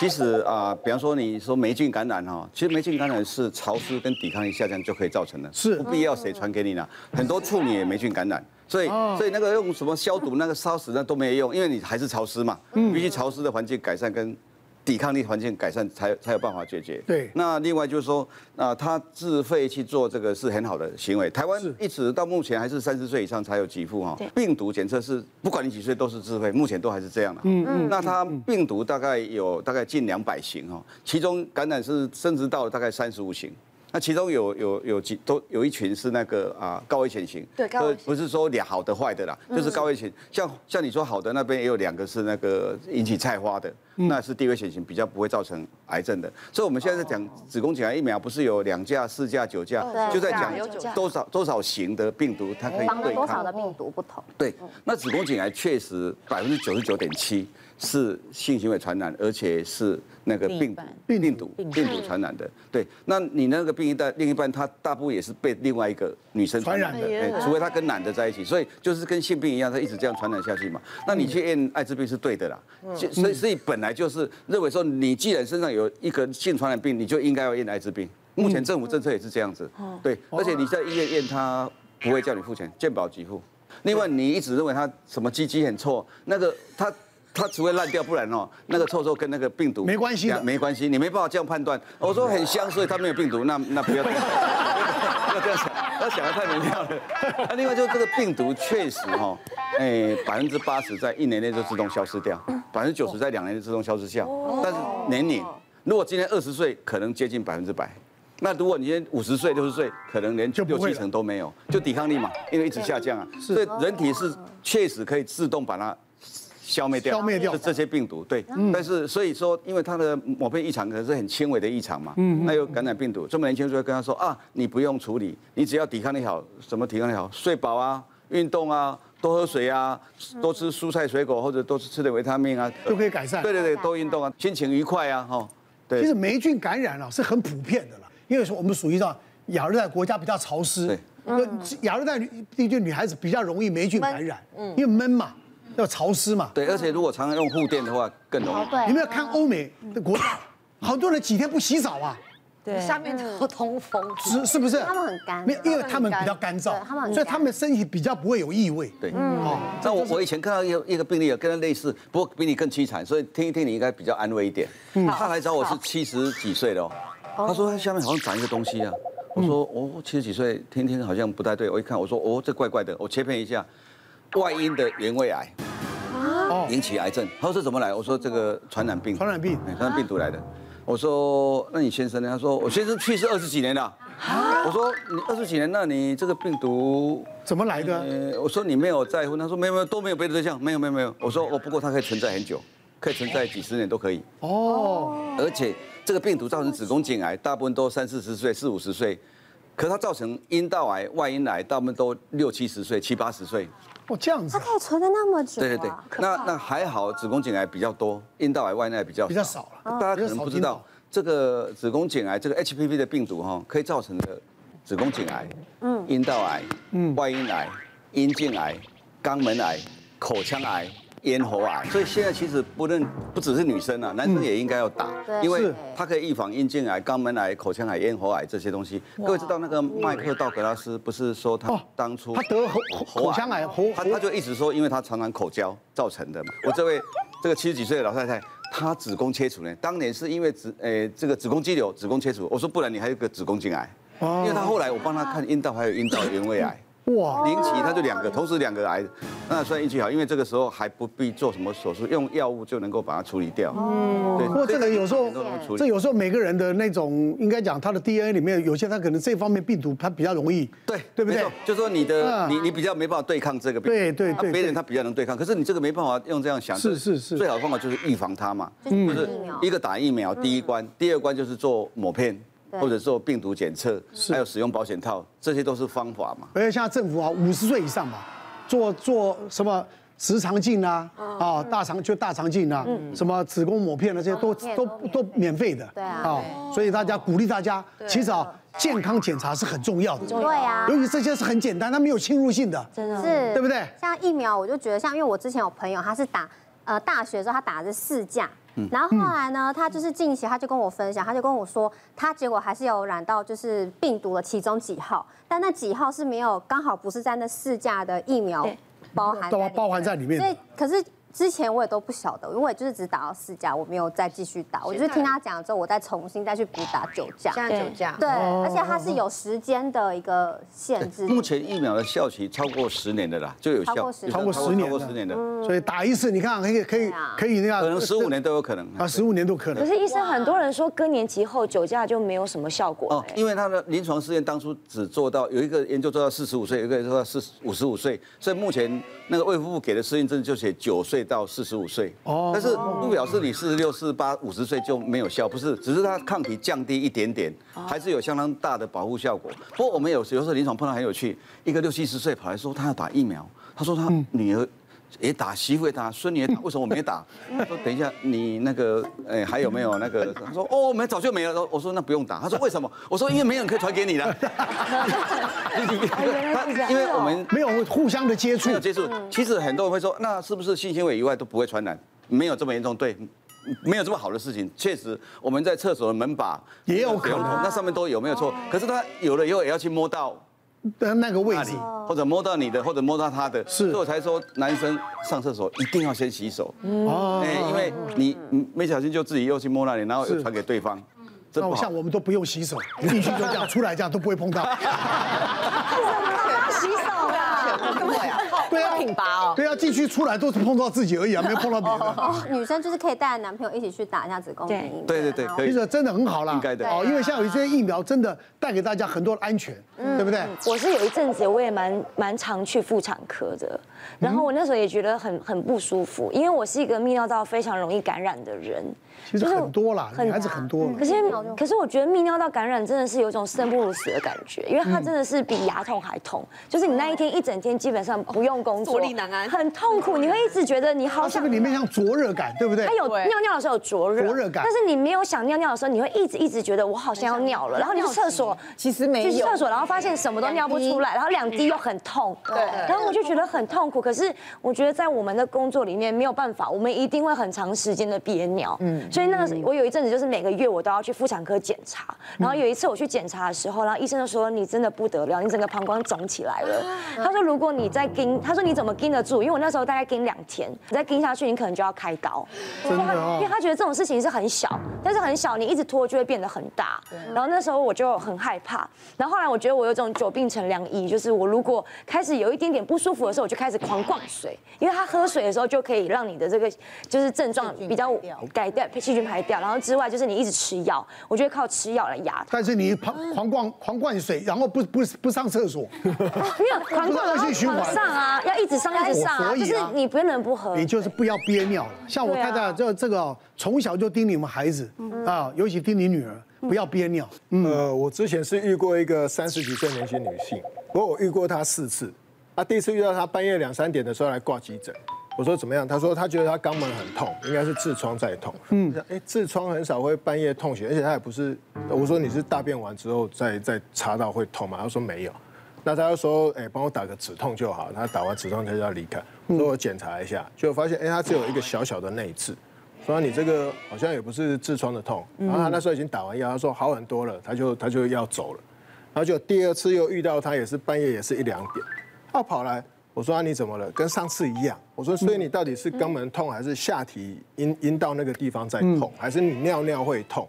其实啊，比方说你说霉菌感染哈，其实霉菌感染是潮湿跟抵抗力下降就可以造成的，是不必要谁传给你呢？很多处女也霉菌感染，所以所以那个用什么消毒那个烧死那都没有用，因为你还是潮湿嘛，必须潮湿的环境改善跟。抵抗力环境改善才才有办法解决。对，那另外就是说，啊，他自费去做这个是很好的行为。台湾一直到目前还是三十岁以上才有给付哈。病毒检测是不管你几岁都是自费，目前都还是这样的。嗯嗯。那它病毒大概有大概近两百型哈，其中感染是升值到了大概三十五型。那其中有有有几都有一群是那个啊高危险型，对，高危不是说俩好的坏的啦，就是高危险。像像你说好的那边也有两个是那个引起菜花的，那是低危险型，比较不会造成癌症的。所以我们现在在讲子宫颈癌疫苗，不是有两价、四价、九价，就在讲多少多少型的病毒它可以对抗多少的病毒。不同。对，那子宫颈癌确实百分之九十九点七是性行为传染，而且是。那个病病病毒病毒传染的，对，那你那个病一代另一半，他大部分也是被另外一个女生传染的，除非他跟男的在一起，所以就是跟性病一样，他一直这样传染下去嘛。那你去验艾滋病是对的啦，所以所以本来就是认为说，你既然身上有一个性传染病，你就应该要验艾滋病。目前政府政策也是这样子，对，而且你在医院验他不会叫你付钱，健保给付。另外你一直认为他什么鸡鸡很臭，那个他。它只会烂掉，不然哦，那个臭臭跟那个病毒没关系的，没关系，你没办法这样判断。我说很香，所以它没有病毒，那那不要这样，不要这样想，他想的太美妙了。那另外就是这个病毒确实哈，哎，百分之八十在一年内就自动消失掉，百分之九十在两年内自动消失掉。但是年龄，如果今天二十岁，可能接近百分之百。那如果你今天五十岁、六十岁，可能连六七成都没有，就抵抗力嘛，因为一直下降啊。所以人体是确实可以自动把它。消灭掉，消灭掉这些病毒，对。但是所以说，因为他的某片异常可能是很轻微的异常嘛，嗯那又感染病毒，这么年轻就会跟他说啊，你不用处理，你只要抵抗力好，什么抵抗力好，睡饱啊，运动啊，多喝水啊，多吃蔬菜水果或者多吃吃点维他命啊，都可以改善。对对对，多运动啊，心情愉快啊，哈。对。其实霉菌感染啊是很普遍的了，因为说我们属于到亚热带国家比较潮湿，对，亚热带地区女孩子比较容易霉菌感染，嗯，因为闷嘛。要潮湿嘛？对，而且如果常常用护垫的话，更容易。对，你们要看欧美的国家，好多人几天不洗澡啊？对，下面都通风，是是不是？他们很干，没有，因为他们比较干燥，他们所以他们的身体比较不会有异味。对，嗯。那我我以前看到一个一个病例，有跟他类似，不过比你更凄惨，所以听一听你应该比较安慰一点。他来找我是七十几岁的哦，他说他下面好像长一个东西啊。我说哦，七十几岁，听听好像不太对。我一看，我说哦，这怪怪的，我切片一下，外阴的原位癌。引起癌症，他说这怎么来？我说这个传染病，传染病，传染病毒来的。我说那你先生呢？他说我先生去世二十几年了。我说你二十几年，那你这个病毒怎么来的？我说你没有再婚，他说没有没有都没有别的对象，没有没有没有。我说哦，不过它可以存在很久，可以存在几十年都可以。哦，而且这个病毒造成子宫颈癌，大部分都三四十岁、四五十岁，可是它造成阴道癌、外阴癌，大部分都六七十岁、七八十岁。哦，这样子，它可以存的那么久。对对对，那那还好，子宫颈癌比较多，阴道癌、外阴癌比较比较少了。大家可能不知道，这个子宫颈癌这个 HPV 的病毒哈，可以造成的子宫颈癌、嗯，阴道癌、嗯，外阴癌、阴茎癌、肛门癌、口腔癌。咽喉癌，所以现在其实不论不只是女生啊，男生也应该要打，因为它可以预防阴茎癌、肛门癌、口腔癌、咽喉癌这些东西。各位知道那个麦克道格拉斯不是说他当初他得喉口腔癌，喉他他就一直说，因为他常常口交造成的嘛。我这位这个七十几岁的老太太，她子宫切除呢，当年是因为子诶这个子宫肌瘤，子宫切除。我说不然你还有个子宫颈癌，因为她后来我帮她看阴道还有阴道原位癌。哇，零期他就两个，同时两个癌，那算运气好，因为这个时候还不必做什么手术，用药物就能够把它处理掉。哦，对。不过这个有时候，这有时候每个人的那种，应该讲他的 DNA 里面有些他可能这方面病毒他比较容易，对对不对？就说你的你你比较没办法对抗这个病，对对对，别人他比较能对抗，可是你这个没办法用这样想，是是是，最好的方法就是预防它嘛，就是一个打疫苗第一关，第二关就是做抹片。或者做病毒检测，还有使用保险套，这些都是方法嘛。而且现在政府啊，五十岁以上嘛，做做什么直肠镜啊，啊大肠就大肠镜啊，什么子宫抹片啊，这些都都都免费的。对啊。所以大家鼓励大家，其实啊，健康检查是很重要的。对啊。尤其这些是很简单，它没有侵入性的。真的。是。对不对？像疫苗，我就觉得像，因为我之前有朋友，他是打呃大学的时候，他打的是四价。然后后来呢，他就是近期他就跟我分享，他就跟我说，他结果还是有染到就是病毒的其中几号，但那几号是没有刚好不是在那四价的疫苗包含都包含在里面。所以可是。之前我也都不晓得，因为我也就是只打到四价，我没有再继续打。我就是听他讲之后，我再重新再去补打九价。现在九价。对，而且它是有时间的一个限制。目前疫苗的效期超过十年的啦，就有效。超过十年。超过十年。超过十年的。所以打一次，你看可以可以可以那样。可能十五年都有可能。啊，十五年都可能。可是医生很多人说更年期后九价就没有什么效果。哦，因为他的临床试验当初只做到有一个研究做到四十五岁，有一个做到四五十五岁，所以目前那个卫福部给的适应症就写九岁到四十五岁。哦，但是不表示你四十六、四十八、五十岁就没有效，不是，只是它抗体降低一点点，还是有相当大的保护效果。不过我们有有时候临床碰到很有趣，一个六七十岁跑来说他要打疫苗，他说他女儿。也打，媳妇也打，孙女也打，为什么我没打？他说等一下，你那个，哎，还有没有那个？他说哦，没，早就没了。我说那不用打。他说为什么？我说因为没有人可以传给你了。因为我们没有互相的接触。没有接触。其实很多人会说，那是不是性行为以外都不会传染？没有这么严重，对，没有这么好的事情。确实，我们在厕所的门把也有可能，那上面都有没有错？可是他有了以后也要去摸到。的那个位置，或者摸到你的，或者摸到他的，是，所以我才说男生上厕所一定要先洗手，哦，哎，因为你没小心就自己又去摸那里，然后又传给对方，这不好。像我们都不用洗手，进去就这样，出来这样都不会碰到。对啊，挺拔哦。对啊，进去出来都是碰到自己而已啊，没有碰到别人。女生就是可以带着男朋友一起去打一下子宫颈。对对对，可以。其实真的很好啦，应该的哦，因为像有一些疫苗真的带给大家很多的安全，对不对？我是有一阵子我也蛮蛮常去妇产科的，然后我那时候也觉得很很不舒服，因为我是一个泌尿道非常容易感染的人。其实很多啦，女孩子很多。可是可是我觉得泌尿道感染真的是有一种生不如死的感觉，因为它真的是比牙痛还痛，就是你那一天一整天基本上不用工作，坐立难安，很痛苦，你会一直觉得你好想。这个里面像灼热感，对不对？它有尿尿的时候有灼热，灼热感。但是你没有想尿尿的时候，你会一直一直觉得我好像要尿了，然后你去厕所，其实没有。去厕所，然后发现什么都尿不出来，然后两滴又很痛，对。然后我就觉得很痛苦。可是我觉得在我们的工作里面没有办法，我们一定会很长时间的憋尿。嗯。所以那个我有一阵子就是每个月我都要去妇产科检查，然后有一次我去检查的时候，然后医生就说，你真的不得了，你整个膀胱肿起来了。他说如果你在跟，他说你怎么盯得住？因为我那时候大概盯两天，你再盯下去，你可能就要开刀。真的哦。因为他觉得这种事情是很小，但是很小，你一直拖就会变得很大。然后那时候我就很害怕。然后后来我觉得我有种久病成良医，就是我如果开始有一点点不舒服的时候，我就开始狂灌水，因为他喝水的时候就可以让你的这个就是症状比较改掉，细菌排掉。然后之外就是你一直吃药，我觉得靠吃药来压。但是你狂狂灌狂灌水，然后不不不上厕所，没有狂灌然后狂上啊，要一直上一直上啊，就是你不能不喝。你就是不要憋尿了。像我太太这这个从小就叮你们孩子啊，尤其叮你女儿不要憋尿。呃，我之前是遇过一个三十几岁年轻女性，不过我遇过她四次，啊，第一次遇到她半夜两三点的时候来挂急诊。我说怎么样？他说他觉得他肛门很痛，应该是痔疮在痛。嗯，哎，痔疮很少会半夜痛醒，而且他也不是。我说你是大便完之后再再查到会痛吗？他说没有。那他就说，哎，帮我打个止痛就好。他打完止痛他就要离开。我说我检查一下，就发现哎，他只有一个小小的内痔。说你这个好像也不是痔疮的痛。然后他那时候已经打完药，他说好很多了，他就他就要走了。然后就第二次又遇到他，也是半夜也是一两点，他跑来。我说啊，你怎么了？跟上次一样。我说，所以你到底是肛门痛，还是下体阴阴道那个地方在痛，还是你尿尿会痛？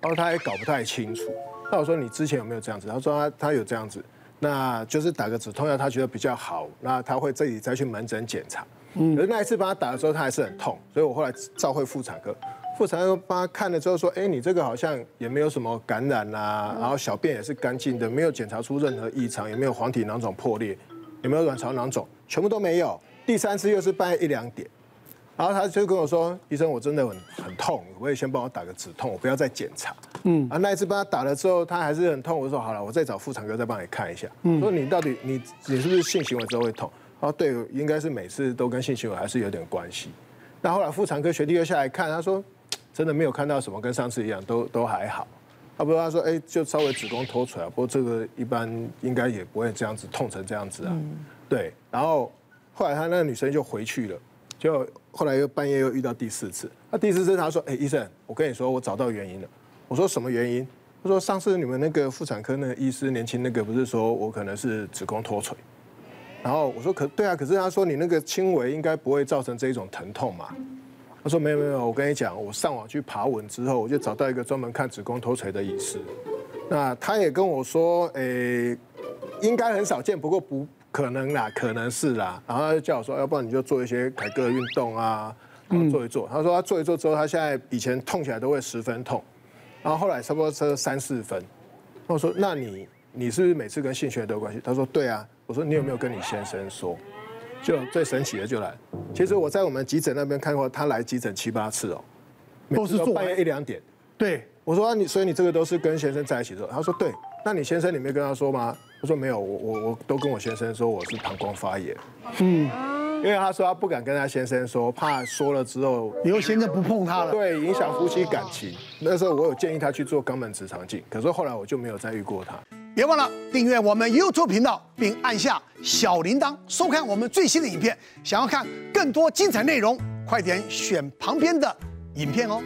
然后他也搞不太清楚。那我说你之前有没有这样子？他说他他有这样子，那就是打个止痛药，他觉得比较好。那他会自己再去门诊检查。嗯。可是那一次帮他打的时候，他还是很痛，所以我后来召会妇产科，妇产科帮他看了之后说，哎，你这个好像也没有什么感染啊，然后小便也是干净的，没有检查出任何异常，也没有黄体囊肿破裂。有没有卵巢囊肿？全部都没有。第三次又是半夜一两点，然后他就跟我说：“医生，我真的很很痛，我也先帮我打个止痛，我不要再检查。”嗯，啊，那一次帮他打了之后，他还是很痛。我说：“好了，我再找妇产科再帮你看一下。”嗯，说你到底你你是不是性行为之后会痛？他说：“对，应该是每次都跟性行为还是有点关系。”那后来妇产科学弟又下来看，他说：“真的没有看到什么，跟上次一样，都都还好。”他不是他说，哎，就稍微子宫脱出来，不过这个一般应该也不会这样子痛成这样子啊。对，然后后来他那个女生就回去了，就后来又半夜又遇到第四次，那第四次他说，哎，医生，我跟你说，我找到原因了。我说什么原因？他说上次你们那个妇产科那个医师年轻那个不是说我可能是子宫脱垂，然后我说可对啊，可是他说你那个轻微应该不会造成这一种疼痛嘛。他说没有没有，我跟你讲，我上网去爬文之后，我就找到一个专门看子宫脱垂的医师，那他也跟我说，诶，应该很少见，不过不。可能啦，可能是啦，然后他就叫我说，要不然你就做一些凯格尔运动啊，然后做一做。他说他做一做之后，他现在以前痛起来都会十分痛，然后后来差不多是三四分。我说那你你是不是每次跟性学都有关系？他说对啊。我说你有没有跟你先生说？就最神奇的就来，其实我在我们急诊那边看过，他来急诊七八次哦，都是做半夜一两点。对，我说你所以你这个都是跟先生在一起做？他说对。那你先生你没跟他说吗？他说没有，我我我都跟我先生说我是膀胱发炎。嗯，因为他说他不敢跟他先生说，怕说了之后以后先生不碰他了，对，影响夫妻感情。那时候我有建议他去做肛门直肠镜，可是后来我就没有再遇过他。别忘了订阅我们 YouTube 频道，并按下小铃铛，收看我们最新的影片。想要看更多精彩内容，快点选旁边的影片哦。